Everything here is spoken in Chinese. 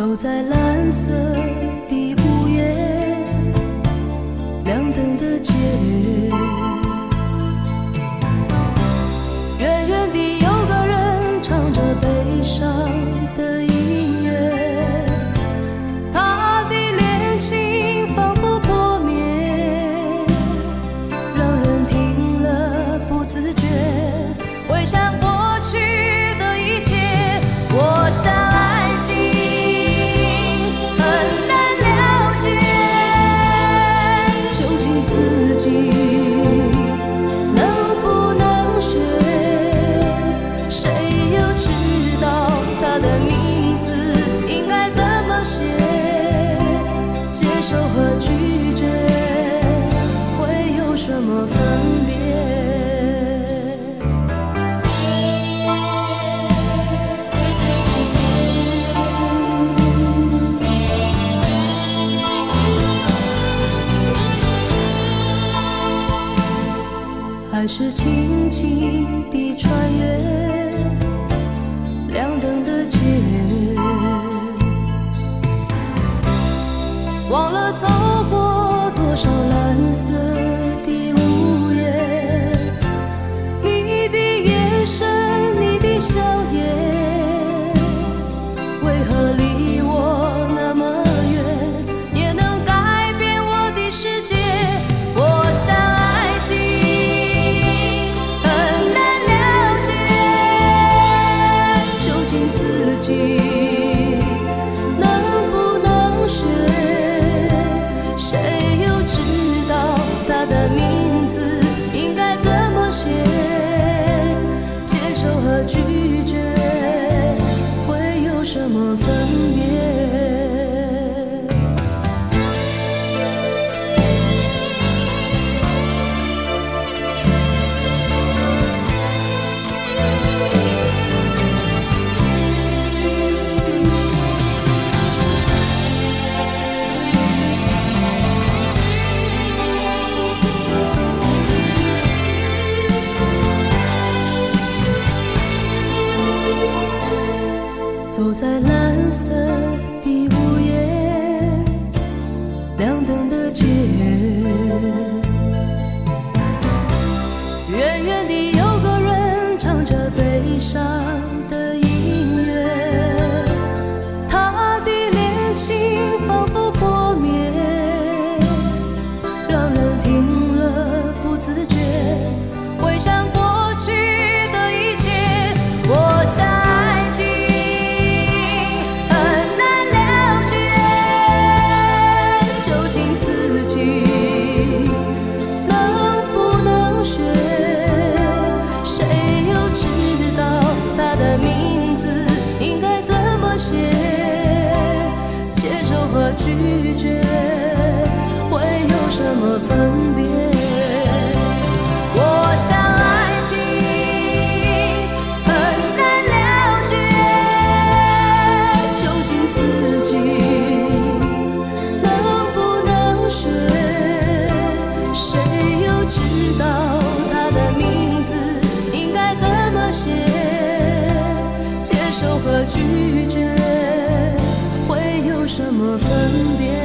走在蓝色是轻轻地穿越亮灯的街，忘了走过多少蓝色的自己能不能学？谁又知道他的名字应该怎么写？接受和拒绝会有什么分别？拒绝会有什么分别？我想爱情很难了解，究竟自己能不能学？谁又知道他的名字应该怎么写？接受和拒绝会有什么分别？